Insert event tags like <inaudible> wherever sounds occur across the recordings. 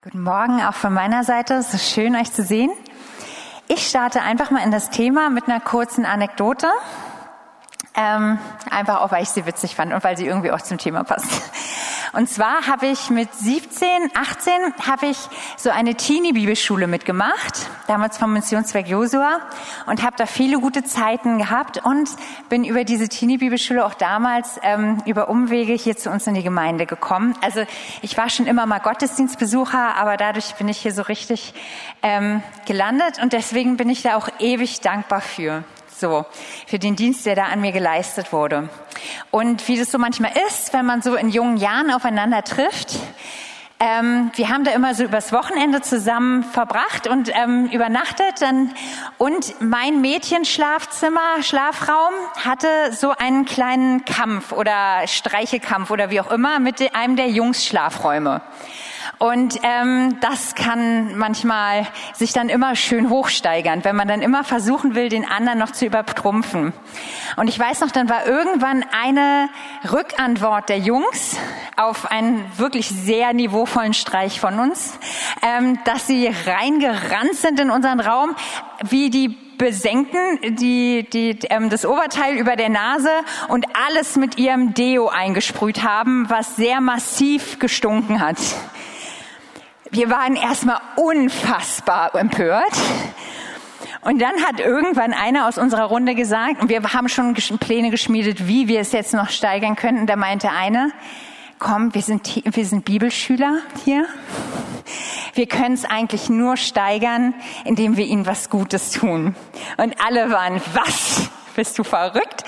Guten Morgen auch von meiner Seite. Es ist schön, euch zu sehen. Ich starte einfach mal in das Thema mit einer kurzen Anekdote. Ähm, einfach auch, weil ich sie witzig fand und weil sie irgendwie auch zum Thema passt. Und zwar habe ich mit 17, 18 habe ich so eine Teenie-Bibelschule mitgemacht, damals vom Missionszweck Josua und habe da viele gute Zeiten gehabt und bin über diese Teenie-Bibelschule auch damals ähm, über Umwege hier zu uns in die Gemeinde gekommen. Also ich war schon immer mal Gottesdienstbesucher, aber dadurch bin ich hier so richtig ähm, gelandet und deswegen bin ich da auch ewig dankbar für. So, für den Dienst, der da an mir geleistet wurde. Und wie das so manchmal ist, wenn man so in jungen Jahren aufeinander trifft, ähm, wir haben da immer so übers Wochenende zusammen verbracht und ähm, übernachtet. Dann, und mein Mädchenschlafzimmer, Schlafraum hatte so einen kleinen Kampf oder Streichekampf oder wie auch immer mit einem der Jungs-Schlafräume. Und ähm, das kann manchmal sich dann immer schön hochsteigern, wenn man dann immer versuchen will, den anderen noch zu übertrumpfen. Und ich weiß noch, dann war irgendwann eine Rückantwort der Jungs auf einen wirklich sehr niveauvollen Streich von uns, ähm, dass sie reingerannt sind in unseren Raum, wie die besenken die, die, ähm, das Oberteil über der Nase und alles mit ihrem Deo eingesprüht haben, was sehr massiv gestunken hat. Wir waren erstmal unfassbar empört. Und dann hat irgendwann einer aus unserer Runde gesagt, und wir haben schon Pläne geschmiedet, wie wir es jetzt noch steigern könnten. Da meinte einer, komm, wir sind, wir sind Bibelschüler hier. Wir können es eigentlich nur steigern, indem wir ihnen was Gutes tun. Und alle waren, was? Bist du verrückt?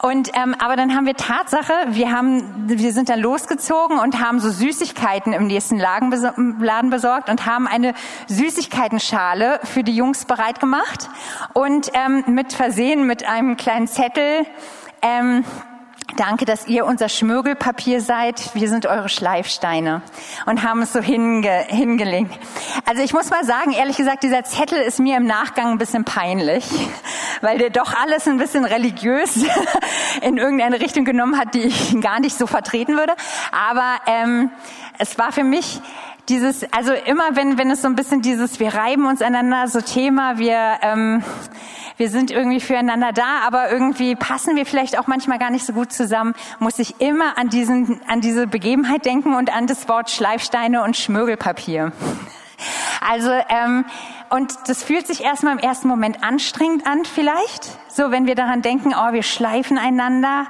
Und ähm, aber dann haben wir Tatsache, wir haben, wir sind dann losgezogen und haben so Süßigkeiten im nächsten Laden besorgt und haben eine Süßigkeitenschale für die Jungs bereit gemacht und ähm, mit versehen mit einem kleinen Zettel. Ähm, Danke, dass ihr unser Schmirgelpapier seid. Wir sind eure Schleifsteine und haben es so hinge hingelegt. Also ich muss mal sagen, ehrlich gesagt, dieser Zettel ist mir im Nachgang ein bisschen peinlich, weil der doch alles ein bisschen religiös <laughs> in irgendeine Richtung genommen hat, die ich gar nicht so vertreten würde. Aber ähm, es war für mich dieses, also immer wenn, wenn es so ein bisschen dieses, wir reiben uns einander, so Thema, wir, ähm, wir sind irgendwie füreinander da, aber irgendwie passen wir vielleicht auch manchmal gar nicht so gut zusammen, muss ich immer an diesen, an diese Begebenheit denken und an das Wort Schleifsteine und Schmirgelpapier. Also, ähm, und das fühlt sich erstmal im ersten Moment anstrengend an, vielleicht, so wenn wir daran denken, oh, wir schleifen einander.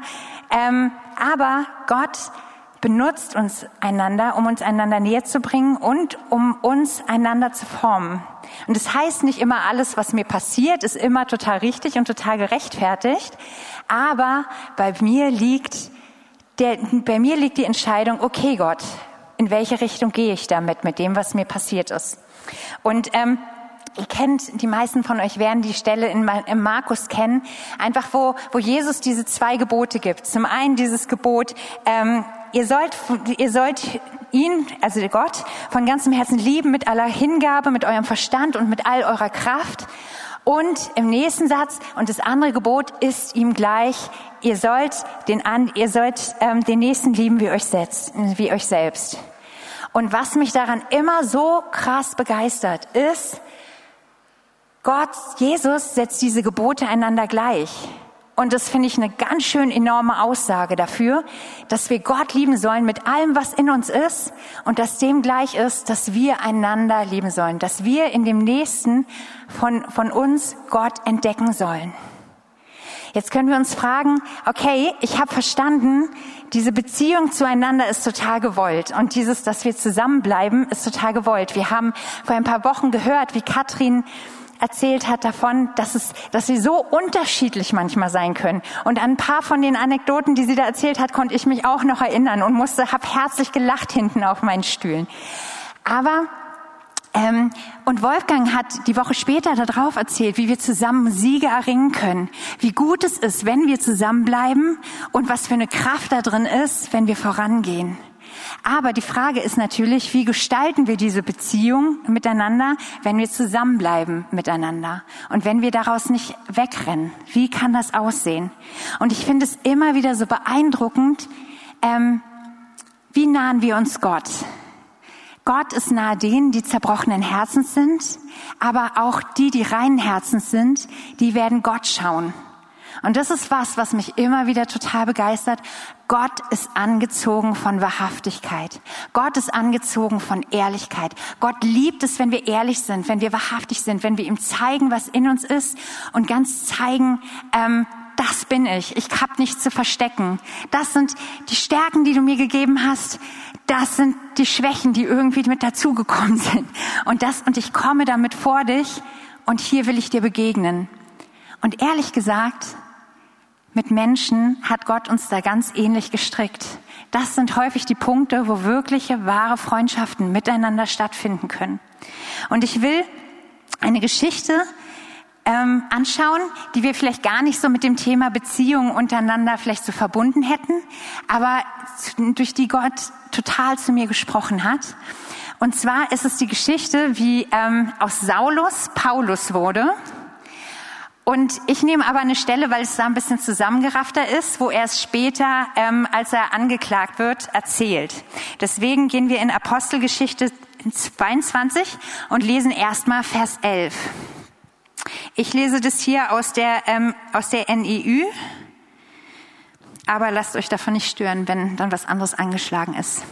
Ähm, aber Gott benutzt uns einander, um uns einander näher zu bringen und um uns einander zu formen. Und das heißt nicht immer alles, was mir passiert, ist immer total richtig und total gerechtfertigt. Aber bei mir liegt der, bei mir liegt die Entscheidung, okay Gott, in welche Richtung gehe ich damit, mit dem, was mir passiert ist. Und ähm, Ihr kennt, die meisten von euch werden die Stelle in, in Markus kennen, einfach wo, wo Jesus diese zwei Gebote gibt. Zum einen dieses Gebot, ähm, ihr sollt, ihr sollt ihn, also Gott, von ganzem Herzen lieben, mit aller Hingabe, mit eurem Verstand und mit all eurer Kraft. Und im nächsten Satz, und das andere Gebot ist ihm gleich, ihr sollt den, ihr sollt, ähm, den Nächsten lieben wie euch, selbst, wie euch selbst. Und was mich daran immer so krass begeistert, ist, Gott, Jesus setzt diese Gebote einander gleich. Und das finde ich eine ganz schön enorme Aussage dafür, dass wir Gott lieben sollen mit allem, was in uns ist und dass dem gleich ist, dass wir einander lieben sollen, dass wir in dem Nächsten von, von uns Gott entdecken sollen. Jetzt können wir uns fragen, okay, ich habe verstanden, diese Beziehung zueinander ist total gewollt und dieses, dass wir zusammenbleiben, ist total gewollt. Wir haben vor ein paar Wochen gehört, wie Katrin erzählt hat davon, dass es, dass sie so unterschiedlich manchmal sein können. Und an ein paar von den Anekdoten, die sie da erzählt hat, konnte ich mich auch noch erinnern und musste, hab herzlich gelacht hinten auf meinen Stühlen. Aber ähm, und Wolfgang hat die Woche später darauf erzählt, wie wir zusammen Siege erringen können, wie gut es ist, wenn wir zusammenbleiben und was für eine Kraft da drin ist, wenn wir vorangehen. Aber die Frage ist natürlich, wie gestalten wir diese Beziehung miteinander, wenn wir zusammenbleiben miteinander und wenn wir daraus nicht wegrennen? Wie kann das aussehen? Und ich finde es immer wieder so beeindruckend, ähm, wie nahen wir uns Gott? Gott ist nahe denen, die zerbrochenen Herzens sind, aber auch die, die reinen Herzens sind, die werden Gott schauen. Und das ist was, was mich immer wieder total begeistert. Gott ist angezogen von Wahrhaftigkeit. Gott ist angezogen von Ehrlichkeit. Gott liebt es, wenn wir ehrlich sind, wenn wir wahrhaftig sind, wenn wir ihm zeigen, was in uns ist und ganz zeigen, ähm, das bin ich. Ich hab nichts zu verstecken. Das sind die Stärken, die du mir gegeben hast. Das sind die Schwächen, die irgendwie mit dazugekommen <laughs> sind. Und das, und ich komme damit vor dich und hier will ich dir begegnen. Und ehrlich gesagt, mit Menschen hat Gott uns da ganz ähnlich gestrickt. Das sind häufig die Punkte, wo wirkliche, wahre Freundschaften miteinander stattfinden können. Und ich will eine Geschichte ähm, anschauen, die wir vielleicht gar nicht so mit dem Thema Beziehungen untereinander vielleicht so verbunden hätten, aber durch die Gott total zu mir gesprochen hat. Und zwar ist es die Geschichte, wie ähm, aus Saulus Paulus wurde. Und ich nehme aber eine Stelle, weil es da ein bisschen zusammengeraffter ist, wo er es später, ähm, als er angeklagt wird, erzählt. Deswegen gehen wir in Apostelgeschichte 22 und lesen erstmal Vers 11. Ich lese das hier aus der, ähm, aus der NIU, aber lasst euch davon nicht stören, wenn dann was anderes angeschlagen ist.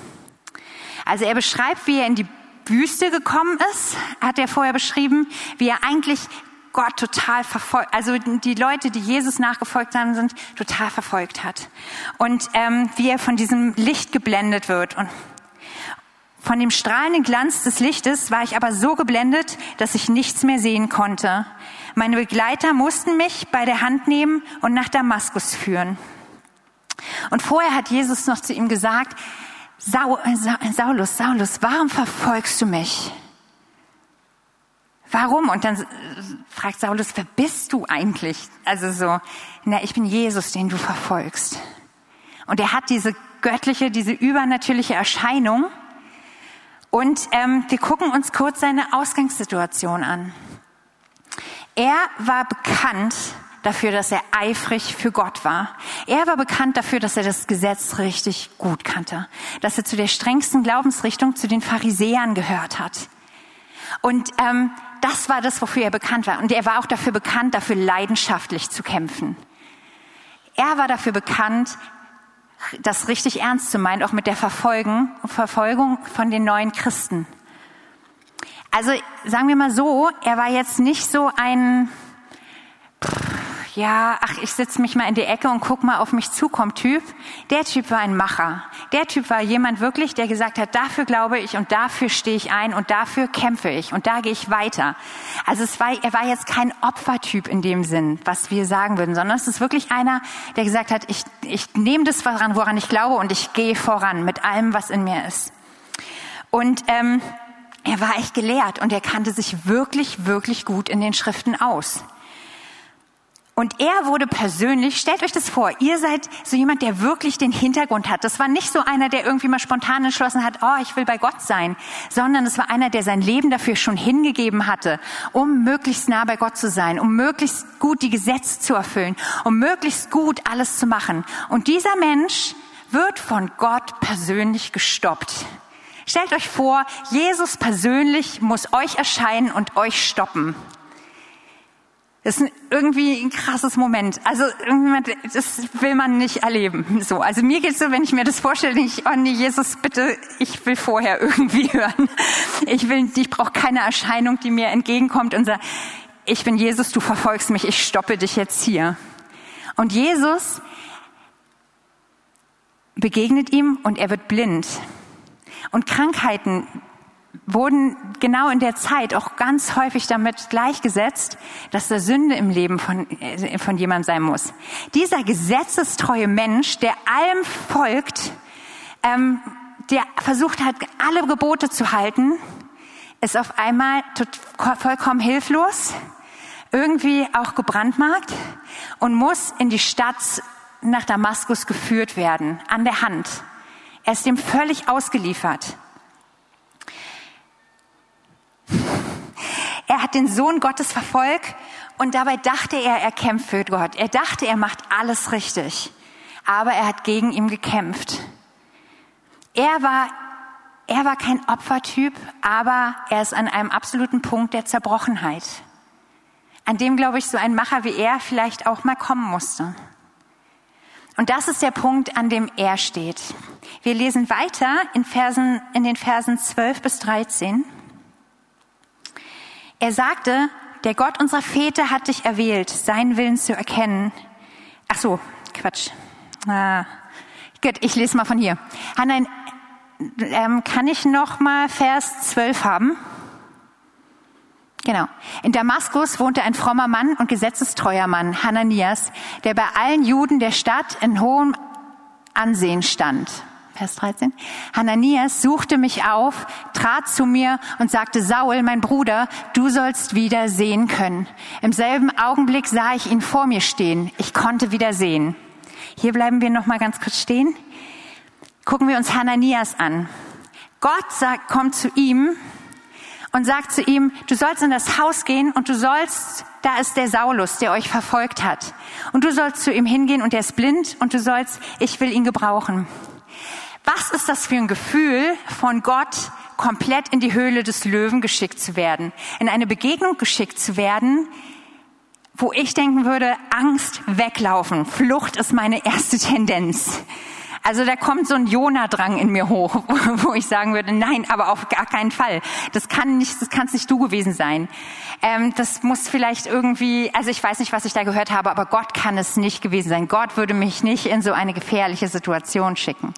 Also er beschreibt, wie er in die Wüste gekommen ist, hat er vorher beschrieben, wie er eigentlich Gott total verfolgt, also die Leute, die Jesus nachgefolgt haben, sind total verfolgt hat. Und ähm, wie er von diesem Licht geblendet wird und von dem strahlenden Glanz des Lichtes war ich aber so geblendet, dass ich nichts mehr sehen konnte. Meine Begleiter mussten mich bei der Hand nehmen und nach Damaskus führen. Und vorher hat Jesus noch zu ihm gesagt, Saulus, Saulus, warum verfolgst du mich? Warum? Und dann fragt Saulus, wer bist du eigentlich? Also so, na, ich bin Jesus, den du verfolgst. Und er hat diese göttliche, diese übernatürliche Erscheinung und ähm, wir gucken uns kurz seine Ausgangssituation an. Er war bekannt dafür, dass er eifrig für Gott war. Er war bekannt dafür, dass er das Gesetz richtig gut kannte, dass er zu der strengsten Glaubensrichtung, zu den Pharisäern gehört hat. Und ähm, das war das, wofür er bekannt war. Und er war auch dafür bekannt, dafür leidenschaftlich zu kämpfen. Er war dafür bekannt, das richtig ernst zu meinen, auch mit der Verfolgung, von den neuen Christen. Also sagen wir mal so, er war jetzt nicht so ein, ja, ach, ich setze mich mal in die Ecke und guck mal auf mich zukommt Typ. Der Typ war ein Macher. Der Typ war jemand wirklich, der gesagt hat, dafür glaube ich und dafür stehe ich ein und dafür kämpfe ich und da gehe ich weiter. Also es war, er war jetzt kein Opfertyp in dem Sinn, was wir sagen würden, sondern es ist wirklich einer, der gesagt hat, ich, ich nehme das voran, woran ich glaube und ich gehe voran mit allem, was in mir ist. Und ähm, er war echt gelehrt und er kannte sich wirklich, wirklich gut in den Schriften aus. Und er wurde persönlich, stellt euch das vor, ihr seid so jemand, der wirklich den Hintergrund hat. Das war nicht so einer, der irgendwie mal spontan entschlossen hat, oh, ich will bei Gott sein, sondern es war einer, der sein Leben dafür schon hingegeben hatte, um möglichst nah bei Gott zu sein, um möglichst gut die Gesetze zu erfüllen, um möglichst gut alles zu machen. Und dieser Mensch wird von Gott persönlich gestoppt. Stellt euch vor, Jesus persönlich muss euch erscheinen und euch stoppen. Das ist irgendwie ein krasses Moment. Also das will man nicht erleben. So, also mir geht's so, wenn ich mir das vorstelle, ich, oh nee, Jesus, bitte, ich will vorher <laughs> irgendwie hören. Ich will, ich brauche keine Erscheinung, die mir entgegenkommt und sagt, ich bin Jesus, du verfolgst mich, ich stoppe dich jetzt hier. Und Jesus begegnet ihm und er wird blind. Und Krankheiten wurden genau in der Zeit auch ganz häufig damit gleichgesetzt, dass da Sünde im Leben von, äh, von jemandem sein muss. Dieser gesetzestreue Mensch, der allem folgt, ähm, der versucht hat, alle Gebote zu halten, ist auf einmal vollkommen hilflos, irgendwie auch gebrandmarkt und muss in die Stadt nach Damaskus geführt werden, an der Hand. Er ist dem völlig ausgeliefert. Er hat den Sohn Gottes verfolgt und dabei dachte er, er kämpft für Gott. Er dachte, er macht alles richtig. Aber er hat gegen ihn gekämpft. Er war er war kein Opfertyp, aber er ist an einem absoluten Punkt der Zerbrochenheit, an dem, glaube ich, so ein Macher wie er vielleicht auch mal kommen musste. Und das ist der Punkt, an dem er steht. Wir lesen weiter in, Versen, in den Versen 12 bis 13. Er sagte, der Gott unserer Väter hat dich erwählt, seinen Willen zu erkennen. Ach so, Quatsch. Ah, gut, ich lese mal von hier. Hanna, ähm, kann ich noch mal Vers 12 haben? Genau. In Damaskus wohnte ein frommer Mann und gesetzestreuer Mann, Hananias, der bei allen Juden der Stadt in hohem Ansehen stand. Vers 13. Hananias suchte mich auf, trat zu mir und sagte, Saul, mein Bruder, du sollst wieder sehen können. Im selben Augenblick sah ich ihn vor mir stehen. Ich konnte wieder sehen. Hier bleiben wir noch mal ganz kurz stehen. Gucken wir uns Hananias an. Gott sagt, kommt zu ihm und sagt zu ihm, du sollst in das Haus gehen und du sollst, da ist der Saulus, der euch verfolgt hat. Und du sollst zu ihm hingehen und er ist blind und du sollst, ich will ihn gebrauchen. Was ist das für ein Gefühl, von Gott komplett in die Höhle des Löwen geschickt zu werden, in eine Begegnung geschickt zu werden, wo ich denken würde, Angst weglaufen, Flucht ist meine erste Tendenz. Also da kommt so ein Jona-Drang in mir hoch, <laughs> wo ich sagen würde, nein, aber auf gar keinen Fall. Das kann nicht, das kann nicht du gewesen sein. Ähm, das muss vielleicht irgendwie, also ich weiß nicht, was ich da gehört habe, aber Gott kann es nicht gewesen sein. Gott würde mich nicht in so eine gefährliche Situation schicken.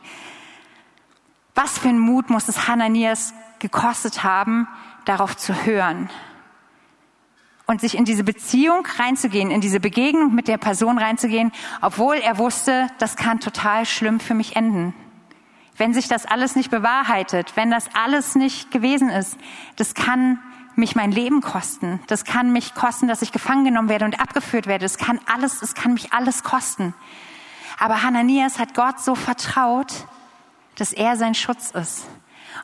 Was für ein Mut muss es Hananias gekostet haben, darauf zu hören? und sich in diese Beziehung reinzugehen, in diese Begegnung mit der Person reinzugehen, obwohl er wusste, das kann total schlimm für mich enden. Wenn sich das alles nicht bewahrheitet, wenn das alles nicht gewesen ist, das kann mich mein Leben kosten. Das kann mich kosten, dass ich gefangen genommen werde und abgeführt werde. Das kann alles, es kann mich alles kosten. Aber Hananias hat Gott so vertraut, dass er sein Schutz ist.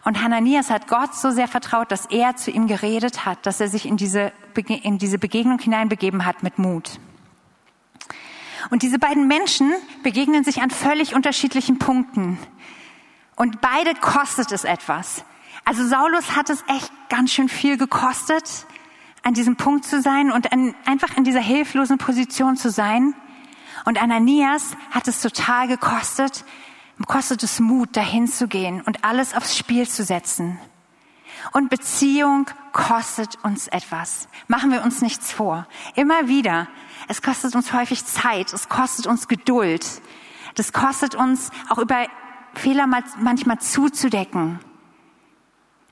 Und Hananias hat Gott so sehr vertraut, dass er zu ihm geredet hat, dass er sich in diese, in diese Begegnung hineinbegeben hat mit Mut. Und diese beiden Menschen begegnen sich an völlig unterschiedlichen Punkten. Und beide kostet es etwas. Also Saulus hat es echt ganz schön viel gekostet, an diesem Punkt zu sein und an, einfach in dieser hilflosen Position zu sein. Und Ananias hat es total gekostet, kostet es Mut, dahin zu gehen und alles aufs Spiel zu setzen. Und Beziehung kostet uns etwas. Machen wir uns nichts vor. Immer wieder. Es kostet uns häufig Zeit. Es kostet uns Geduld. Das kostet uns auch über Fehler manchmal zuzudecken.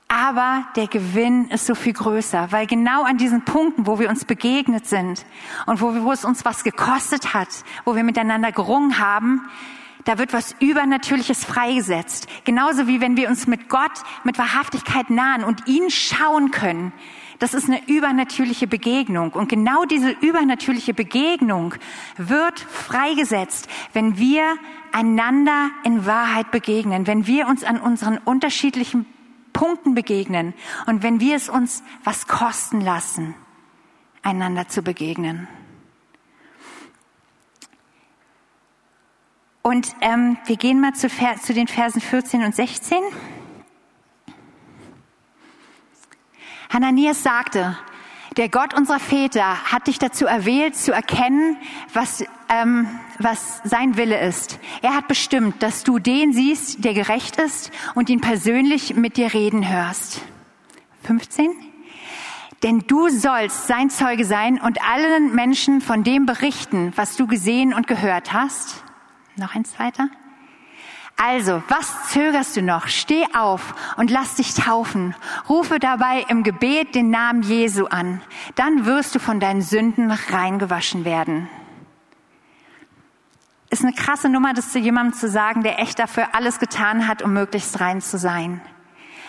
Aber der Gewinn ist so viel größer, weil genau an diesen Punkten, wo wir uns begegnet sind und wo, wo es uns was gekostet hat, wo wir miteinander gerungen haben, da wird was Übernatürliches freigesetzt. Genauso wie wenn wir uns mit Gott mit Wahrhaftigkeit nahen und ihn schauen können. Das ist eine übernatürliche Begegnung. Und genau diese übernatürliche Begegnung wird freigesetzt, wenn wir einander in Wahrheit begegnen, wenn wir uns an unseren unterschiedlichen Punkten begegnen und wenn wir es uns was kosten lassen, einander zu begegnen. Und ähm, wir gehen mal zu, zu den Versen 14 und 16. Hananias sagte, der Gott unserer Väter hat dich dazu erwählt, zu erkennen, was, ähm, was sein Wille ist. Er hat bestimmt, dass du den siehst, der gerecht ist und ihn persönlich mit dir reden hörst. 15. Denn du sollst sein Zeuge sein und allen Menschen von dem berichten, was du gesehen und gehört hast. Noch ein zweiter. Also, was zögerst du noch? Steh auf und lass dich taufen. Rufe dabei im Gebet den Namen Jesu an. Dann wirst du von deinen Sünden reingewaschen werden. Ist eine krasse Nummer, das zu jemandem zu sagen, der echt dafür alles getan hat, um möglichst rein zu sein.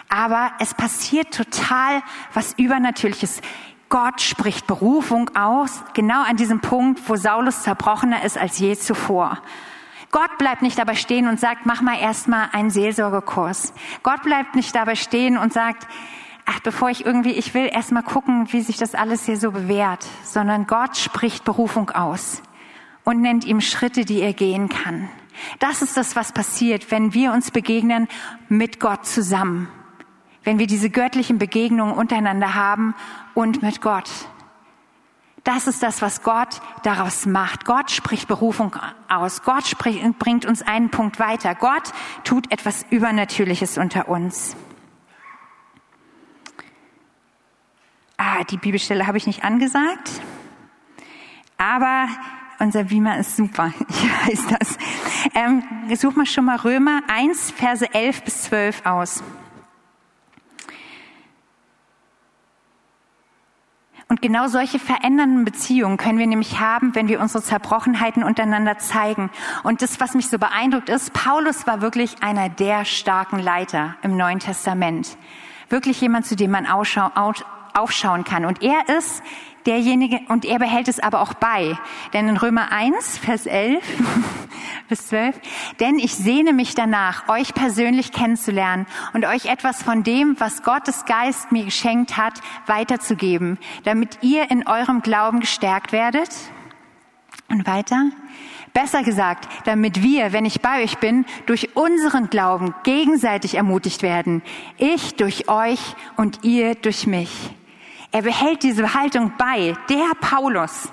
Aber es passiert total was Übernatürliches. Gott spricht Berufung aus, genau an diesem Punkt, wo Saulus zerbrochener ist als je zuvor. Gott bleibt nicht dabei stehen und sagt, mach mal erstmal einen Seelsorgekurs. Gott bleibt nicht dabei stehen und sagt, ach, bevor ich irgendwie, ich will erstmal gucken, wie sich das alles hier so bewährt, sondern Gott spricht Berufung aus und nennt ihm Schritte, die er gehen kann. Das ist das, was passiert, wenn wir uns begegnen mit Gott zusammen. Wenn wir diese göttlichen Begegnungen untereinander haben und mit Gott. Das ist das, was Gott daraus macht. Gott spricht Berufung aus. Gott spricht, bringt uns einen Punkt weiter. Gott tut etwas Übernatürliches unter uns. Ah, die Bibelstelle habe ich nicht angesagt. Aber unser Beamer ist super. <laughs> Ich weiß das. Ähm, such mal schon mal Römer 1, Verse 11 bis 12 aus. Und genau solche verändernden Beziehungen können wir nämlich haben, wenn wir unsere Zerbrochenheiten untereinander zeigen. Und das, was mich so beeindruckt ist, Paulus war wirklich einer der starken Leiter im Neuen Testament. Wirklich jemand, zu dem man aufschauen kann. Und er ist derjenige, und er behält es aber auch bei. Denn in Römer 1, Vers 11 <laughs> bis 12, denn ich sehne mich danach, euch persönlich kennenzulernen und euch etwas von dem, was Gottes Geist mir geschenkt hat, weiterzugeben, damit ihr in eurem Glauben gestärkt werdet. Und weiter. Besser gesagt, damit wir, wenn ich bei euch bin, durch unseren Glauben gegenseitig ermutigt werden. Ich durch euch und ihr durch mich. Er behält diese Haltung bei, der Paulus,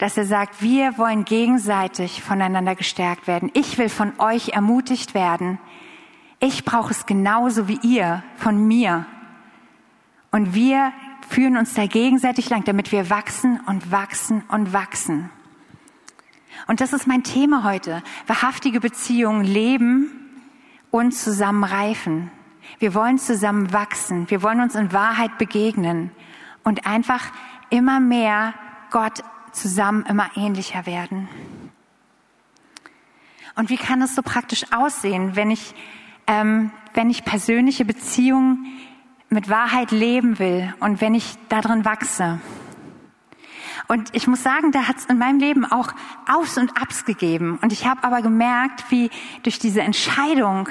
dass er sagt, wir wollen gegenseitig voneinander gestärkt werden. Ich will von euch ermutigt werden. Ich brauche es genauso wie ihr von mir. Und wir führen uns da gegenseitig lang, damit wir wachsen und wachsen und wachsen. Und das ist mein Thema heute. Wahrhaftige Beziehungen leben und zusammen reifen. Wir wollen zusammen wachsen. Wir wollen uns in Wahrheit begegnen und einfach immer mehr Gott zusammen immer ähnlicher werden. Und wie kann es so praktisch aussehen, wenn ich, ähm, wenn ich persönliche Beziehungen mit Wahrheit leben will und wenn ich darin wachse? Und ich muss sagen, da hat es in meinem Leben auch Aufs und Abs gegeben. Und ich habe aber gemerkt, wie durch diese Entscheidung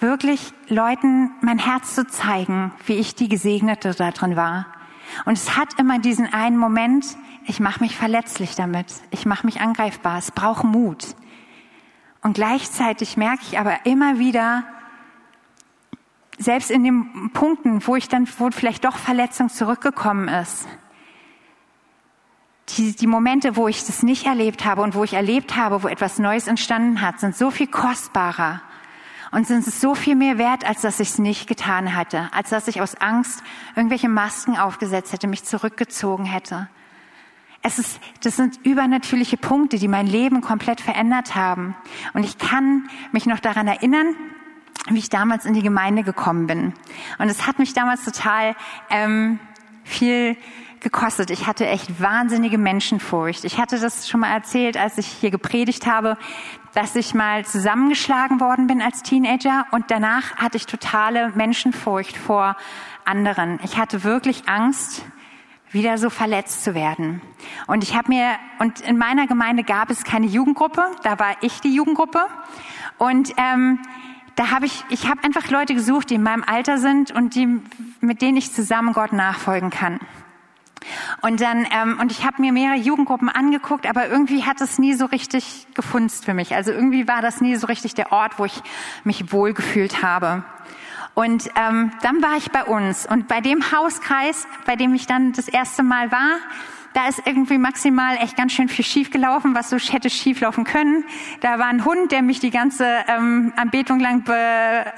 wirklich Leuten mein Herz zu zeigen, wie ich die Gesegnete da drin war. Und es hat immer diesen einen Moment, ich mache mich verletzlich damit, ich mache mich angreifbar, es braucht Mut. Und gleichzeitig merke ich aber immer wieder, selbst in den Punkten, wo ich dann, wo vielleicht doch Verletzung zurückgekommen ist, die, die Momente, wo ich das nicht erlebt habe und wo ich erlebt habe, wo etwas Neues entstanden hat, sind so viel kostbarer und sind es so viel mehr wert, als dass ich es nicht getan hatte, als dass ich aus Angst irgendwelche Masken aufgesetzt hätte, mich zurückgezogen hätte. Es ist, das sind übernatürliche Punkte, die mein Leben komplett verändert haben. Und ich kann mich noch daran erinnern, wie ich damals in die Gemeinde gekommen bin. Und es hat mich damals total ähm, viel gekostet. Ich hatte echt wahnsinnige Menschenfurcht. Ich hatte das schon mal erzählt, als ich hier gepredigt habe, dass ich mal zusammengeschlagen worden bin als Teenager und danach hatte ich totale Menschenfurcht vor anderen. Ich hatte wirklich Angst, wieder so verletzt zu werden. Und ich habe mir und in meiner Gemeinde gab es keine Jugendgruppe, da war ich die Jugendgruppe und ähm, da habe ich ich habe einfach Leute gesucht, die in meinem Alter sind und die mit denen ich zusammen Gott nachfolgen kann. Und dann ähm, und ich habe mir mehrere Jugendgruppen angeguckt, aber irgendwie hat es nie so richtig gefunzt für mich. Also irgendwie war das nie so richtig der Ort, wo ich mich wohlgefühlt habe. Und ähm, dann war ich bei uns und bei dem Hauskreis, bei dem ich dann das erste Mal war, da ist irgendwie maximal echt ganz schön viel schief gelaufen, was so hätte schief laufen können. Da war ein Hund, der mich die ganze ähm, Anbetung lang be,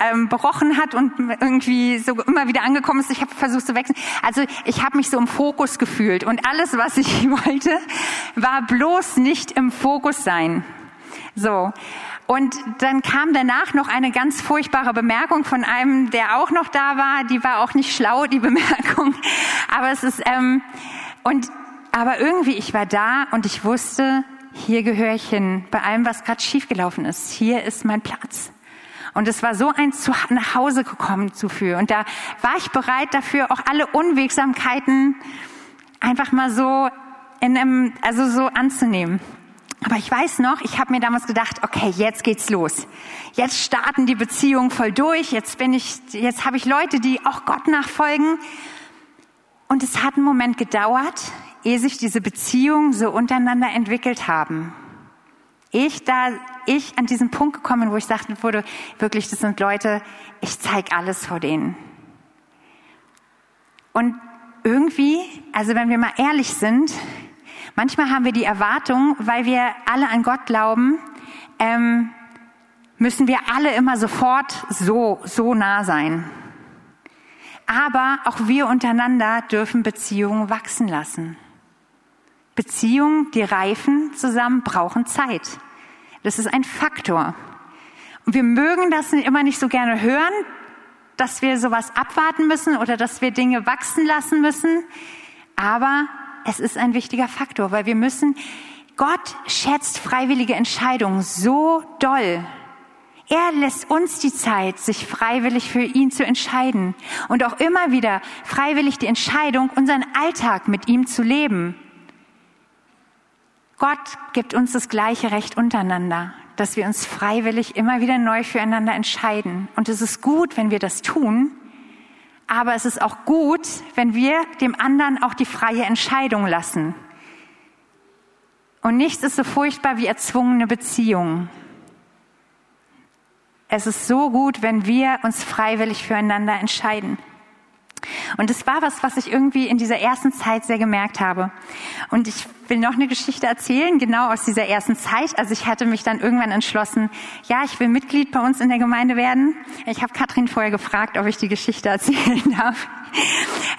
ähm, berochen hat und irgendwie so immer wieder angekommen ist. Ich habe versucht zu wechseln. Also ich habe mich so im Fokus gefühlt und alles, was ich <laughs> wollte, war bloß nicht im Fokus sein. So. Und dann kam danach noch eine ganz furchtbare Bemerkung von einem, der auch noch da war. Die war auch nicht schlau, die <laughs> Bemerkung. Aber es ist, ähm, und aber irgendwie, ich war da und ich wusste, hier gehöre ich hin. Bei allem, was gerade schiefgelaufen ist. Hier ist mein Platz. Und es war so ein zu, nach Hause gekommen zu fühlen. Und da war ich bereit dafür, auch alle Unwegsamkeiten einfach mal so in einem, also so anzunehmen. Aber ich weiß noch, ich habe mir damals gedacht, okay, jetzt geht's los. Jetzt starten die Beziehungen voll durch. Jetzt bin ich, jetzt habe ich Leute, die auch Gott nachfolgen. Und es hat einen Moment gedauert ehe sich diese Beziehungen so untereinander entwickelt haben. ich da, ich an diesen Punkt gekommen, wo ich sagte wurde, wirklich, das sind Leute, ich zeige alles vor denen. Und irgendwie, also wenn wir mal ehrlich sind, manchmal haben wir die Erwartung, weil wir alle an Gott glauben, ähm, müssen wir alle immer sofort so, so nah sein. Aber auch wir untereinander dürfen Beziehungen wachsen lassen. Beziehungen, die reifen zusammen, brauchen Zeit. Das ist ein Faktor. Und wir mögen das immer nicht so gerne hören, dass wir sowas abwarten müssen oder dass wir Dinge wachsen lassen müssen. Aber es ist ein wichtiger Faktor, weil wir müssen, Gott schätzt freiwillige Entscheidungen so doll. Er lässt uns die Zeit, sich freiwillig für ihn zu entscheiden und auch immer wieder freiwillig die Entscheidung, unseren Alltag mit ihm zu leben. Gott gibt uns das gleiche Recht untereinander, dass wir uns freiwillig immer wieder neu füreinander entscheiden. Und es ist gut, wenn wir das tun, aber es ist auch gut, wenn wir dem anderen auch die freie Entscheidung lassen. Und nichts ist so furchtbar wie erzwungene Beziehungen. Es ist so gut, wenn wir uns freiwillig füreinander entscheiden. Und es war was, was ich irgendwie in dieser ersten Zeit sehr gemerkt habe. Und ich will noch eine Geschichte erzählen, genau aus dieser ersten Zeit. Also ich hatte mich dann irgendwann entschlossen, ja, ich will Mitglied bei uns in der Gemeinde werden. Ich habe Katrin vorher gefragt, ob ich die Geschichte <laughs> erzählen darf.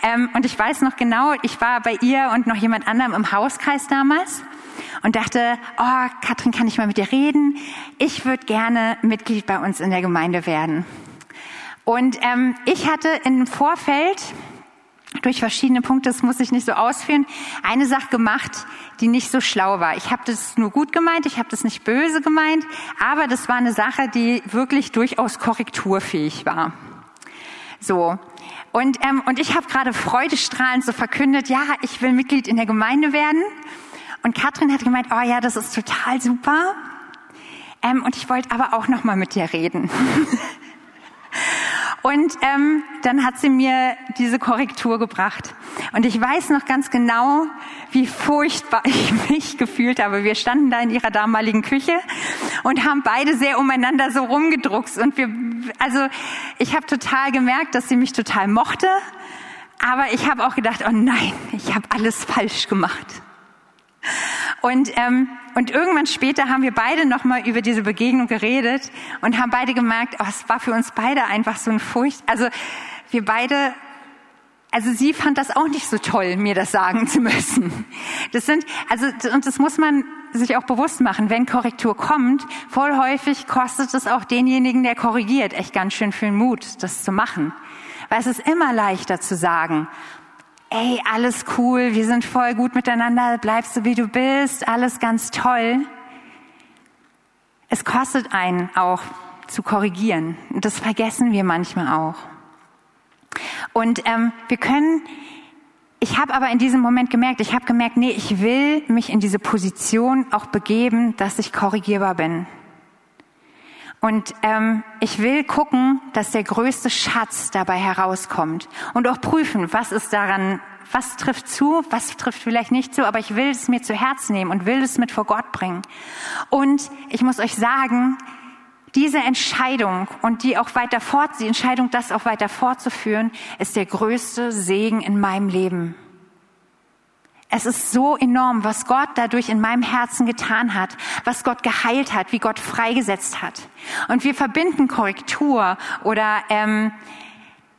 Ähm, und ich weiß noch genau, ich war bei ihr und noch jemand anderem im Hauskreis damals und dachte, oh, Katrin, kann ich mal mit dir reden? Ich würde gerne Mitglied bei uns in der Gemeinde werden. Und ähm, ich hatte im Vorfeld durch verschiedene Punkte, das muss ich nicht so ausführen, eine Sache gemacht, die nicht so schlau war. Ich habe das nur gut gemeint, ich habe das nicht böse gemeint, aber das war eine Sache, die wirklich durchaus korrekturfähig war. So. Und, ähm, und ich habe gerade freudestrahlend so verkündet, ja, ich will Mitglied in der Gemeinde werden. Und Katrin hat gemeint, oh ja, das ist total super. Ähm, und ich wollte aber auch noch mal mit dir reden. <laughs> Und ähm, dann hat sie mir diese Korrektur gebracht. Und ich weiß noch ganz genau, wie furchtbar <laughs> ich mich gefühlt habe. Wir standen da in ihrer damaligen Küche und haben beide sehr umeinander so rumgedruckst. Und wir, also ich habe total gemerkt, dass sie mich total mochte. Aber ich habe auch gedacht, oh nein, ich habe alles falsch gemacht. Und, ähm, und irgendwann später haben wir beide nochmal über diese Begegnung geredet und haben beide gemerkt, oh, es war für uns beide einfach so ein Furcht. Also wir beide, also sie fand das auch nicht so toll, mir das sagen zu müssen. Das sind, also, und das muss man sich auch bewusst machen, wenn Korrektur kommt, voll häufig kostet es auch denjenigen, der korrigiert, echt ganz schön viel Mut, das zu machen. Weil es ist immer leichter zu sagen, ey, alles cool, wir sind voll gut miteinander, bleibst du wie du bist, alles ganz toll. Es kostet einen auch zu korrigieren. Und das vergessen wir manchmal auch. Und ähm, wir können, ich habe aber in diesem Moment gemerkt, ich habe gemerkt, nee, ich will mich in diese Position auch begeben, dass ich korrigierbar bin. Und ähm, ich will gucken, dass der größte Schatz dabei herauskommt und auch prüfen, was ist daran, was trifft zu, was trifft vielleicht nicht zu, aber ich will es mir zu Herzen nehmen und will es mit vor Gott bringen. Und ich muss euch sagen, diese Entscheidung und die auch weiter fort, die Entscheidung, das auch weiter fortzuführen, ist der größte Segen in meinem Leben. Es ist so enorm, was Gott dadurch in meinem Herzen getan hat, was Gott geheilt hat, wie Gott freigesetzt hat. Und wir verbinden Korrektur oder ähm,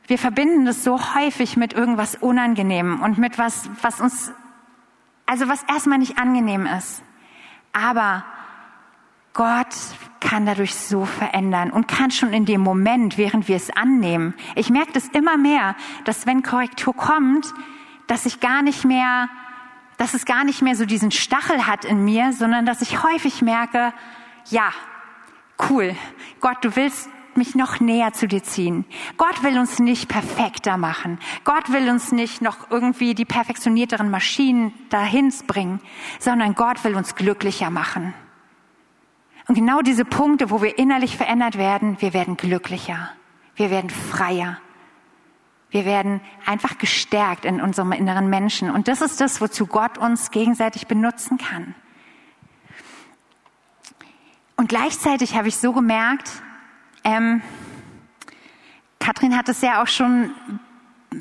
wir verbinden das so häufig mit irgendwas Unangenehmem und mit was, was uns, also was erstmal nicht angenehm ist. Aber Gott kann dadurch so verändern und kann schon in dem Moment, während wir es annehmen. Ich merke das immer mehr, dass wenn Korrektur kommt, dass ich gar nicht mehr dass es gar nicht mehr so diesen Stachel hat in mir, sondern dass ich häufig merke, ja, cool, Gott, du willst mich noch näher zu dir ziehen. Gott will uns nicht perfekter machen. Gott will uns nicht noch irgendwie die perfektionierteren Maschinen dahin bringen, sondern Gott will uns glücklicher machen. Und genau diese Punkte, wo wir innerlich verändert werden, wir werden glücklicher, wir werden freier, wir werden einfach gestärkt in unserem inneren Menschen. Und das ist das, wozu Gott uns gegenseitig benutzen kann. Und gleichzeitig habe ich so gemerkt, ähm, Katrin hat es ja auch schon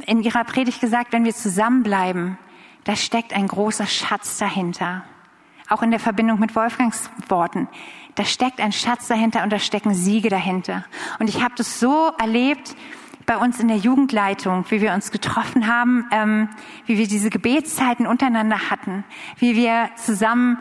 in ihrer Predigt gesagt, wenn wir zusammenbleiben, da steckt ein großer Schatz dahinter. Auch in der Verbindung mit Wolfgangs Worten. Da steckt ein Schatz dahinter und da stecken Siege dahinter. Und ich habe das so erlebt bei uns in der Jugendleitung, wie wir uns getroffen haben, ähm, wie wir diese Gebetszeiten untereinander hatten, wie wir zusammen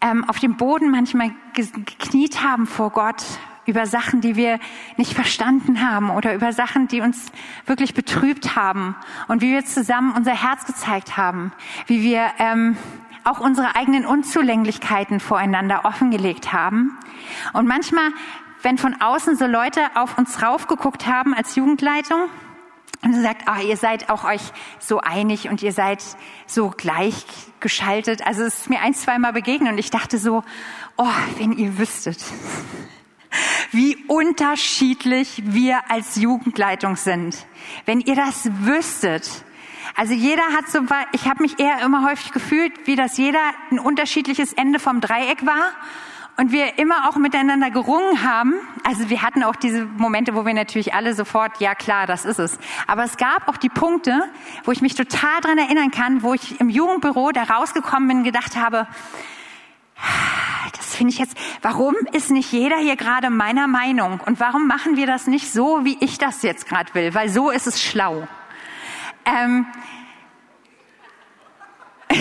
ähm, auf dem Boden manchmal gekniet haben vor Gott über Sachen, die wir nicht verstanden haben oder über Sachen, die uns wirklich betrübt haben und wie wir zusammen unser Herz gezeigt haben, wie wir ähm, auch unsere eigenen Unzulänglichkeiten voreinander offengelegt haben. Und manchmal, wenn von außen so Leute auf uns raufgeguckt haben als Jugendleitung, und sie sagt, ah, ihr seid auch euch so einig und ihr seid so gleichgeschaltet. Also es ist mir ein, zweimal begegnet und ich dachte so, oh, wenn ihr wüsstet, <laughs> wie unterschiedlich wir als Jugendleitung sind. Wenn ihr das wüsstet. Also jeder hat so, ich habe mich eher immer häufig gefühlt, wie das jeder ein unterschiedliches Ende vom Dreieck war und wir immer auch miteinander gerungen haben. Also wir hatten auch diese Momente, wo wir natürlich alle sofort, ja klar, das ist es. Aber es gab auch die Punkte, wo ich mich total dran erinnern kann, wo ich im Jugendbüro da rausgekommen bin und gedacht habe, das finde ich jetzt, warum ist nicht jeder hier gerade meiner Meinung? Und warum machen wir das nicht so, wie ich das jetzt gerade will? Weil so ist es schlau. Ähm <laughs>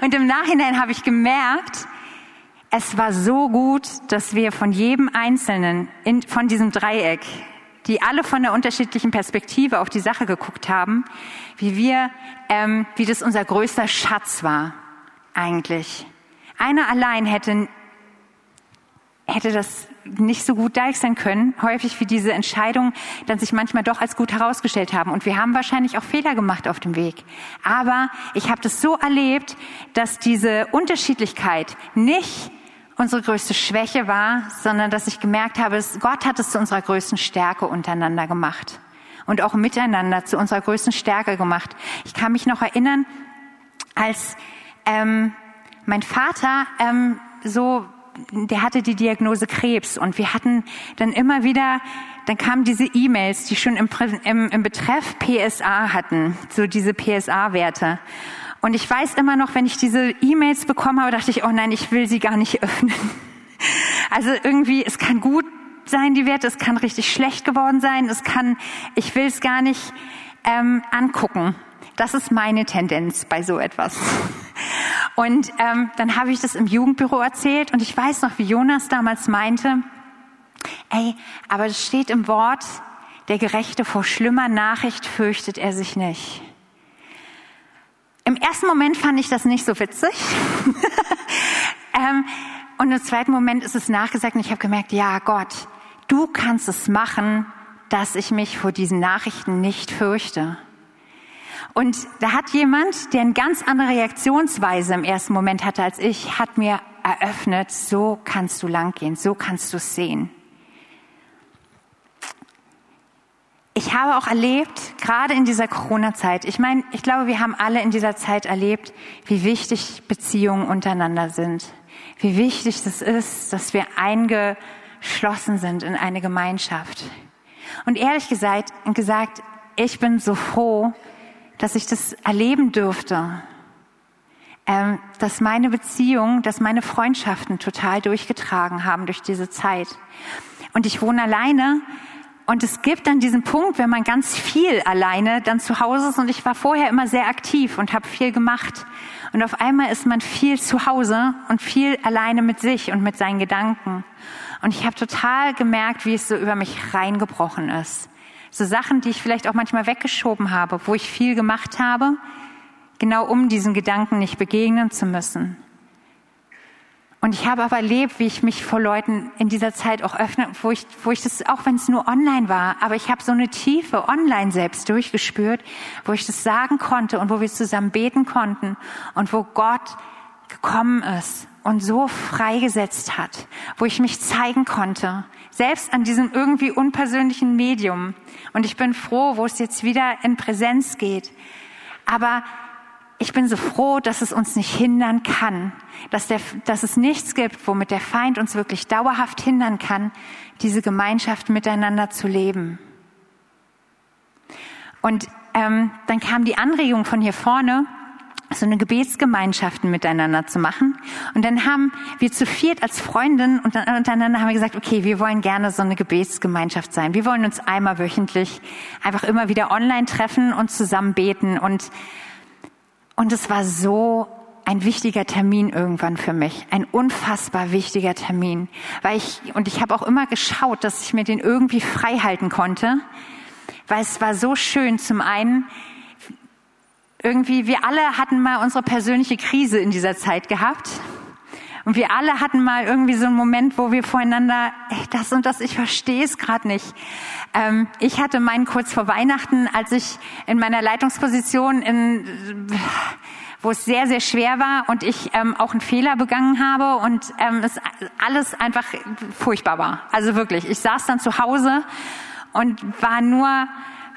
und im Nachhinein habe ich gemerkt, es war so gut, dass wir von jedem Einzelnen in, von diesem Dreieck, die alle von der unterschiedlichen Perspektive auf die Sache geguckt haben, wie wir, ähm, wie das unser größter Schatz war eigentlich. Einer allein hätte hätte das nicht so gut deichseln können, häufig wie diese Entscheidungen dann sich manchmal doch als gut herausgestellt haben. Und wir haben wahrscheinlich auch Fehler gemacht auf dem Weg. Aber ich habe das so erlebt, dass diese Unterschiedlichkeit nicht unsere größte Schwäche war, sondern dass ich gemerkt habe, Gott hat es zu unserer größten Stärke untereinander gemacht und auch miteinander zu unserer größten Stärke gemacht. Ich kann mich noch erinnern, als ähm, mein Vater ähm, so, der hatte die Diagnose Krebs und wir hatten dann immer wieder, dann kamen diese E-Mails, die schon im, im, im Betreff PSA hatten, so diese PSA-Werte. Und ich weiß immer noch, wenn ich diese E-Mails bekommen habe, dachte ich, oh nein, ich will sie gar nicht <laughs> öffnen. Also irgendwie, es kann gut sein, die Werte, es kann richtig schlecht geworden sein, es kann, ich will es gar nicht ähm, angucken. Das ist meine Tendenz bei so etwas. Und ähm, dann habe ich das im Jugendbüro erzählt und ich weiß noch, wie Jonas damals meinte, ey, aber es steht im Wort, der Gerechte vor schlimmer Nachricht fürchtet er sich nicht. Im ersten Moment fand ich das nicht so witzig. <laughs> ähm, und im zweiten Moment ist es nachgesagt und ich habe gemerkt, ja Gott, du kannst es machen, dass ich mich vor diesen Nachrichten nicht fürchte. Und da hat jemand, der eine ganz andere Reaktionsweise im ersten Moment hatte als ich, hat mir eröffnet, so kannst du langgehen, so kannst du es sehen. Ich habe auch erlebt, gerade in dieser Corona-Zeit, ich meine, ich glaube, wir haben alle in dieser Zeit erlebt, wie wichtig Beziehungen untereinander sind. Wie wichtig es ist, dass wir eingeschlossen sind in eine Gemeinschaft. Und ehrlich gesagt, gesagt, ich bin so froh, dass ich das erleben durfte. Ähm, dass meine Beziehungen, dass meine Freundschaften total durchgetragen haben durch diese Zeit. Und ich wohne alleine und es gibt dann diesen Punkt, wenn man ganz viel alleine dann zu Hause ist. Und ich war vorher immer sehr aktiv und habe viel gemacht. Und auf einmal ist man viel zu Hause und viel alleine mit sich und mit seinen Gedanken. Und ich habe total gemerkt, wie es so über mich reingebrochen ist. So Sachen, die ich vielleicht auch manchmal weggeschoben habe, wo ich viel gemacht habe, genau um diesen Gedanken nicht begegnen zu müssen. Und ich habe aber erlebt, wie ich mich vor Leuten in dieser Zeit auch öffne, wo ich, wo ich das, auch wenn es nur online war, aber ich habe so eine Tiefe online selbst durchgespürt, wo ich das sagen konnte und wo wir zusammen beten konnten und wo Gott gekommen ist und so freigesetzt hat, wo ich mich zeigen konnte, selbst an diesem irgendwie unpersönlichen Medium. Und ich bin froh, wo es jetzt wieder in Präsenz geht. Aber ich bin so froh, dass es uns nicht hindern kann, dass, der, dass es nichts gibt, womit der Feind uns wirklich dauerhaft hindern kann, diese Gemeinschaft miteinander zu leben. Und ähm, dann kam die Anregung von hier vorne, so eine Gebetsgemeinschaften miteinander zu machen. Und dann haben wir zu viert als Freundin untereinander haben wir gesagt, okay, wir wollen gerne so eine Gebetsgemeinschaft sein. Wir wollen uns einmal wöchentlich einfach immer wieder online treffen und zusammen beten. Und, und es war so ein wichtiger Termin irgendwann für mich, ein unfassbar wichtiger Termin, weil ich und ich habe auch immer geschaut, dass ich mir den irgendwie frei halten konnte, weil es war so schön zum einen irgendwie, wir alle hatten mal unsere persönliche Krise in dieser Zeit gehabt. Und wir alle hatten mal irgendwie so einen Moment, wo wir voreinander, ey, das und das, ich verstehe es gerade nicht. Ähm, ich hatte meinen kurz vor Weihnachten, als ich in meiner Leitungsposition, in, wo es sehr, sehr schwer war und ich ähm, auch einen Fehler begangen habe und ähm, es alles einfach furchtbar war. Also wirklich, ich saß dann zu Hause und war nur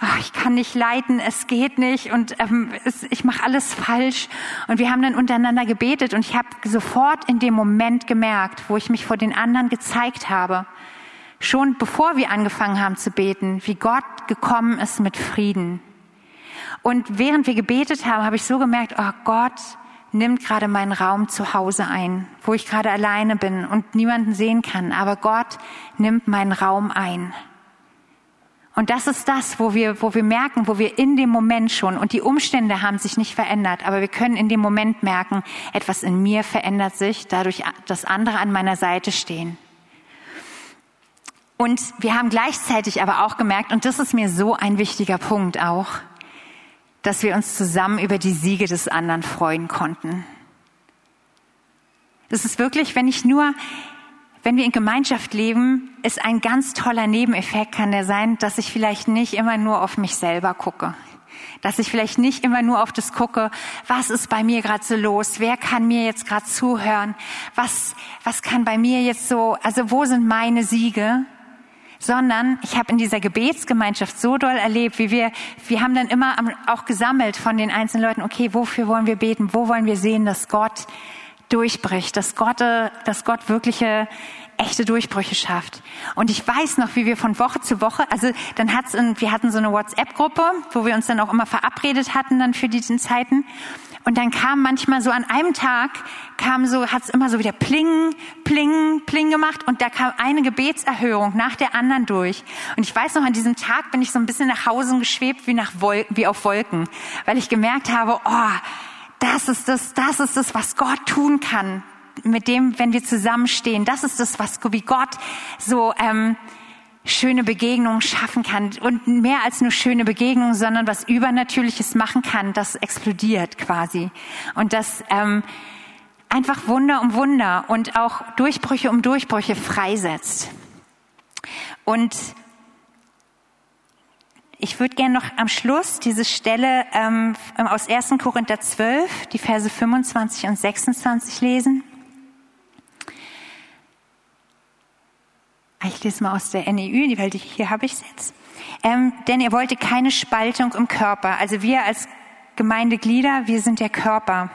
ach, ich kann nicht leiten, es geht nicht und ähm, es, ich mache alles falsch. Und wir haben dann untereinander gebetet und ich habe sofort in dem Moment gemerkt, wo ich mich vor den anderen gezeigt habe, schon bevor wir angefangen haben zu beten, wie Gott gekommen ist mit Frieden. Und während wir gebetet haben, habe ich so gemerkt, oh Gott nimmt gerade meinen Raum zu Hause ein, wo ich gerade alleine bin und niemanden sehen kann. Aber Gott nimmt meinen Raum ein. Und das ist das, wo wir, wo wir merken, wo wir in dem Moment schon, und die Umstände haben sich nicht verändert, aber wir können in dem Moment merken, etwas in mir verändert sich, dadurch, dass andere an meiner Seite stehen. Und wir haben gleichzeitig aber auch gemerkt, und das ist mir so ein wichtiger Punkt auch, dass wir uns zusammen über die Siege des anderen freuen konnten. Das ist wirklich, wenn ich nur wenn wir in Gemeinschaft leben, ist ein ganz toller Nebeneffekt, kann der sein, dass ich vielleicht nicht immer nur auf mich selber gucke. Dass ich vielleicht nicht immer nur auf das gucke, was ist bei mir gerade so los, wer kann mir jetzt gerade zuhören, was, was kann bei mir jetzt so, also wo sind meine Siege, sondern ich habe in dieser Gebetsgemeinschaft so doll erlebt, wie wir, wir haben dann immer auch gesammelt von den einzelnen Leuten, okay, wofür wollen wir beten, wo wollen wir sehen, dass Gott durchbricht, dass Gott, äh, dass Gott wirkliche echte Durchbrüche schafft. Und ich weiß noch, wie wir von Woche zu Woche, also dann hat's, wir hatten so eine WhatsApp-Gruppe, wo wir uns dann auch immer verabredet hatten dann für diese Zeiten. Und dann kam manchmal so an einem Tag, kam so, hat's immer so wieder pling, pling, pling gemacht und da kam eine Gebetserhörung nach der anderen durch. Und ich weiß noch, an diesem Tag bin ich so ein bisschen nach Hause geschwebt wie nach Wolken, wie auf Wolken, weil ich gemerkt habe, oh, das ist das, das ist das, was Gott tun kann mit dem, wenn wir zusammenstehen. Das ist das, was wie Gott so ähm, schöne Begegnungen schaffen kann und mehr als nur schöne Begegnungen, sondern was Übernatürliches machen kann, das explodiert quasi und das ähm, einfach Wunder um Wunder und auch Durchbrüche um Durchbrüche freisetzt. Und ich würde gerne noch am Schluss diese Stelle ähm, aus 1. Korinther 12, die Verse 25 und 26 lesen. Ich lese mal aus der NEU, weil hier habe ich es jetzt. Ähm, denn ihr wollte keine Spaltung im Körper. Also wir als Gemeindeglieder, wir sind der Körper.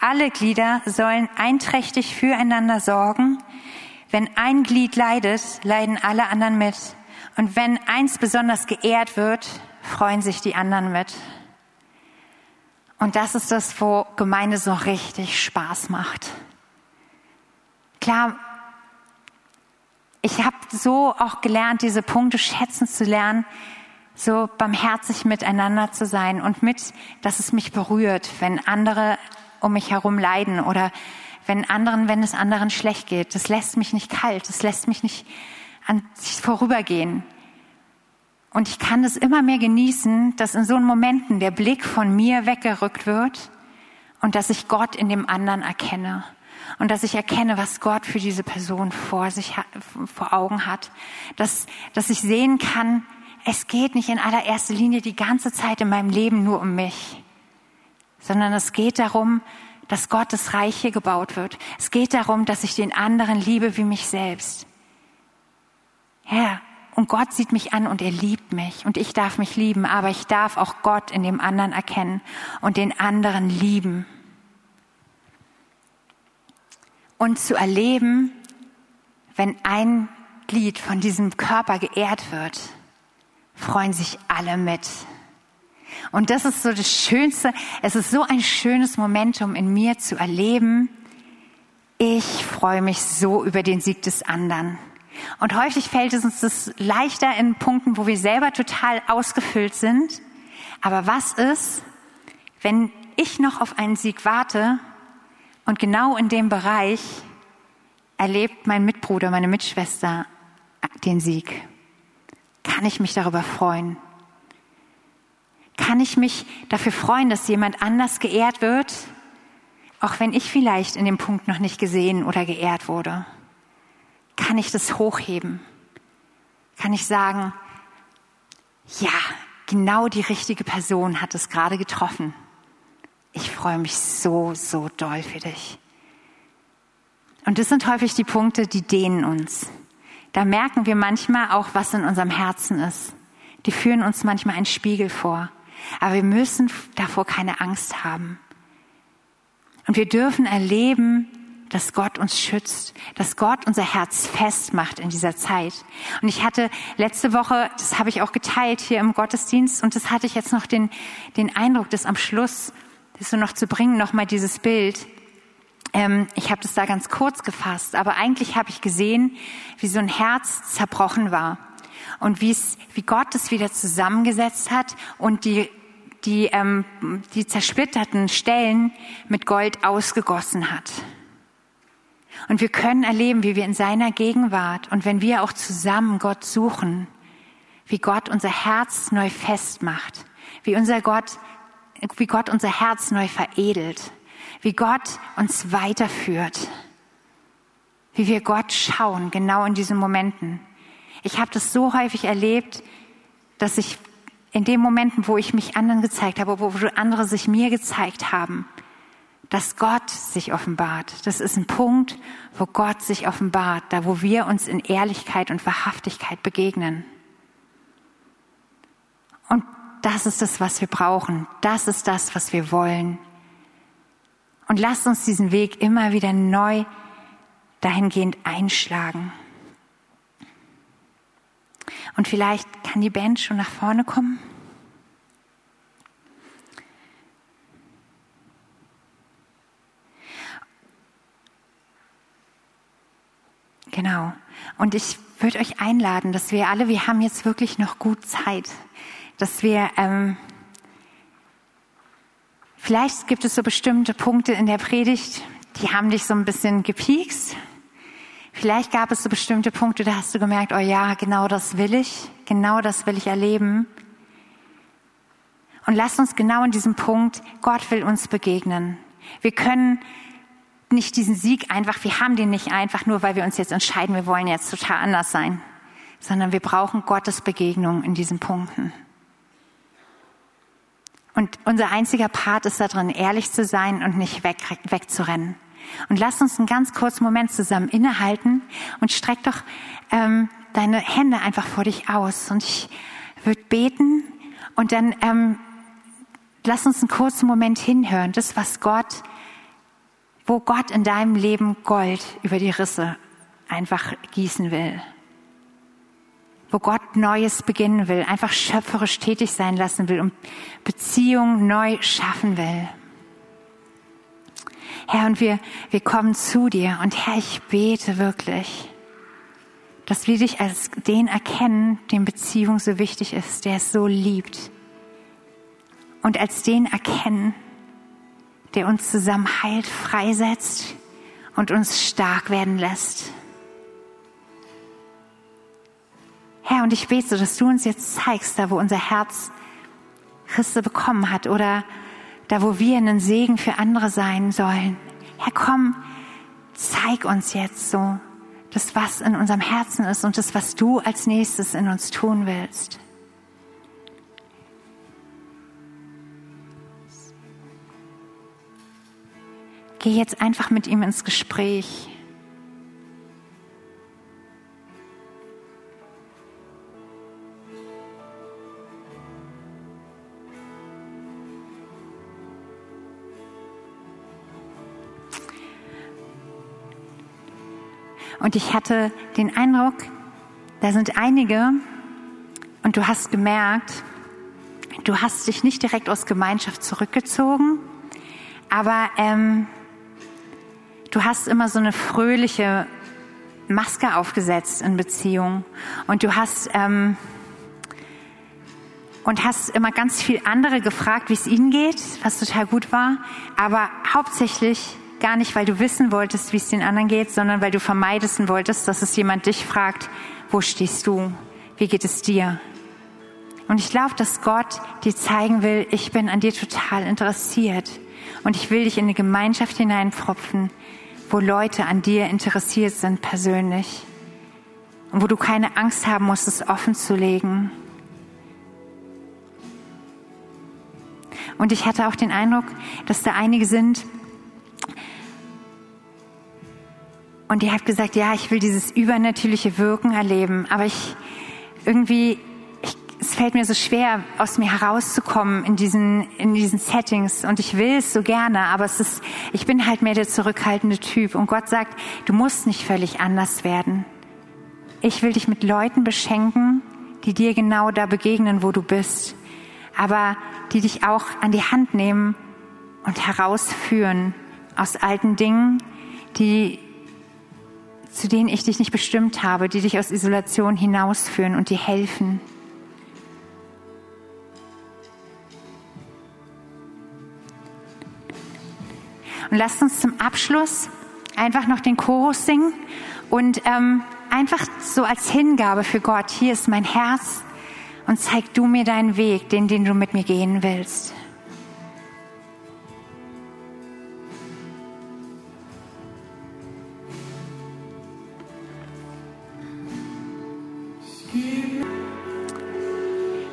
Alle Glieder sollen einträchtig füreinander sorgen. Wenn ein Glied leidet, leiden alle anderen mit. Und wenn eins besonders geehrt wird, freuen sich die anderen mit. Und das ist das, wo Gemeinde so richtig Spaß macht. Klar, ich habe so auch gelernt, diese Punkte schätzen zu lernen, so barmherzig miteinander zu sein und mit, dass es mich berührt, wenn andere um mich herum leiden oder wenn anderen, wenn es anderen schlecht geht. Das lässt mich nicht kalt, das lässt mich nicht an sich vorübergehen. Und ich kann es immer mehr genießen, dass in so Momenten der Blick von mir weggerückt wird und dass ich Gott in dem anderen erkenne. Und dass ich erkenne, was Gott für diese Person vor sich, vor Augen hat. Dass, dass ich sehen kann, es geht nicht in allererster Linie die ganze Zeit in meinem Leben nur um mich, sondern es geht darum, dass Gottes Reich hier gebaut wird. Es geht darum, dass ich den anderen liebe wie mich selbst. Ja, Und Gott sieht mich an und er liebt mich und ich darf mich lieben, aber ich darf auch Gott in dem anderen erkennen und den anderen lieben. Und zu erleben, wenn ein Glied von diesem Körper geehrt wird, freuen sich alle mit. Und das ist so das Schönste. Es ist so ein schönes Momentum in mir zu erleben. Ich freue mich so über den Sieg des anderen. Und häufig fällt es uns das leichter in Punkten, wo wir selber total ausgefüllt sind. Aber was ist, wenn ich noch auf einen Sieg warte und genau in dem Bereich erlebt mein Mitbruder, meine Mitschwester den Sieg? Kann ich mich darüber freuen? Kann ich mich dafür freuen, dass jemand anders geehrt wird, auch wenn ich vielleicht in dem Punkt noch nicht gesehen oder geehrt wurde? Kann ich das hochheben? Kann ich sagen, ja, genau die richtige Person hat es gerade getroffen. Ich freue mich so, so doll für dich. Und das sind häufig die Punkte, die dehnen uns. Da merken wir manchmal auch, was in unserem Herzen ist. Die führen uns manchmal einen Spiegel vor. Aber wir müssen davor keine Angst haben. Und wir dürfen erleben, dass Gott uns schützt, dass Gott unser Herz festmacht in dieser Zeit. Und ich hatte letzte Woche, das habe ich auch geteilt hier im Gottesdienst, und das hatte ich jetzt noch den, den Eindruck, das am Schluss, das so noch zu bringen, nochmal dieses Bild. Ähm, ich habe das da ganz kurz gefasst, aber eigentlich habe ich gesehen, wie so ein Herz zerbrochen war und wie es, wie Gott es wieder zusammengesetzt hat und die die, ähm, die zersplitterten Stellen mit Gold ausgegossen hat. Und wir können erleben, wie wir in seiner Gegenwart und wenn wir auch zusammen Gott suchen, wie Gott unser Herz neu festmacht, wie unser Gott, wie Gott unser Herz neu veredelt, wie Gott uns weiterführt, wie wir Gott schauen, genau in diesen Momenten. Ich habe das so häufig erlebt, dass ich in den Momenten, wo ich mich anderen gezeigt habe, wo andere sich mir gezeigt haben, dass Gott sich offenbart. Das ist ein Punkt, wo Gott sich offenbart, da wo wir uns in Ehrlichkeit und Wahrhaftigkeit begegnen. Und das ist das, was wir brauchen. Das ist das, was wir wollen. Und lasst uns diesen Weg immer wieder neu dahingehend einschlagen. Und vielleicht kann die Band schon nach vorne kommen. Genau. Und ich würde euch einladen, dass wir alle, wir haben jetzt wirklich noch gut Zeit, dass wir, ähm, vielleicht gibt es so bestimmte Punkte in der Predigt, die haben dich so ein bisschen gepiekst, Vielleicht gab es so bestimmte Punkte, da hast du gemerkt, oh ja, genau das will ich, genau das will ich erleben. Und lass uns genau in diesem Punkt, Gott will uns begegnen. Wir können nicht diesen Sieg einfach, wir haben den nicht einfach nur, weil wir uns jetzt entscheiden, wir wollen jetzt total anders sein, sondern wir brauchen Gottes Begegnung in diesen Punkten. Und unser einziger Part ist darin, ehrlich zu sein und nicht weg, wegzurennen. Und lass uns einen ganz kurzen Moment zusammen innehalten und streck doch ähm, deine Hände einfach vor dich aus. Und ich würde beten und dann ähm, lass uns einen kurzen Moment hinhören. Das, was Gott, wo Gott in deinem Leben Gold über die Risse einfach gießen will. Wo Gott Neues beginnen will, einfach schöpferisch tätig sein lassen will und Beziehungen neu schaffen will. Herr, und wir, wir kommen zu dir. Und Herr, ich bete wirklich, dass wir dich als den erkennen, dem Beziehung so wichtig ist, der es so liebt. Und als den erkennen, der uns zusammen heilt, freisetzt und uns stark werden lässt. Herr, und ich bete dass du uns jetzt zeigst, da wo unser Herz Risse bekommen hat oder da wo wir einen Segen für andere sein sollen. Herr, komm, zeig uns jetzt so das, was in unserem Herzen ist und das, was du als nächstes in uns tun willst. Geh jetzt einfach mit ihm ins Gespräch. Und ich hatte den Eindruck, da sind einige und du hast gemerkt, du hast dich nicht direkt aus Gemeinschaft zurückgezogen, aber ähm, du hast immer so eine fröhliche Maske aufgesetzt in Beziehung und du hast ähm, und hast immer ganz viel andere gefragt, wie es ihnen geht, was total gut war, aber hauptsächlich gar nicht, weil du wissen wolltest, wie es den anderen geht, sondern weil du vermeidest wolltest, dass es jemand dich fragt, wo stehst du? Wie geht es dir? Und ich glaube, dass Gott dir zeigen will, ich bin an dir total interessiert. Und ich will dich in eine Gemeinschaft hineinpfropfen, wo Leute an dir interessiert sind persönlich. Und wo du keine Angst haben musst, es offen zu legen. Und ich hatte auch den Eindruck, dass da einige sind, und die hat gesagt, ja, ich will dieses übernatürliche Wirken erleben, aber ich irgendwie, es fällt mir so schwer, aus mir herauszukommen in diesen, in diesen Settings und ich will es so gerne, aber es ist, ich bin halt mehr der zurückhaltende Typ und Gott sagt, du musst nicht völlig anders werden. Ich will dich mit Leuten beschenken, die dir genau da begegnen, wo du bist, aber die dich auch an die Hand nehmen und herausführen aus alten Dingen, die zu denen ich dich nicht bestimmt habe, die dich aus Isolation hinausführen und dir helfen. Und lasst uns zum Abschluss einfach noch den Chorus singen und ähm, einfach so als Hingabe für Gott, hier ist mein Herz und zeig du mir deinen Weg, den, den du mit mir gehen willst.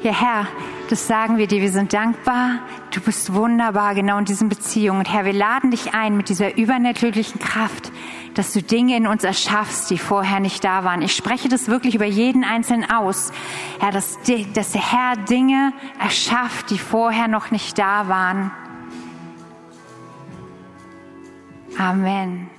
Ja, Herr, das sagen wir dir. Wir sind dankbar. Du bist wunderbar, genau in diesen Beziehungen. Und Herr, wir laden dich ein mit dieser übernatürlichen Kraft, dass du Dinge in uns erschaffst, die vorher nicht da waren. Ich spreche das wirklich über jeden Einzelnen aus. Herr, dass, dass der Herr Dinge erschafft, die vorher noch nicht da waren. Amen.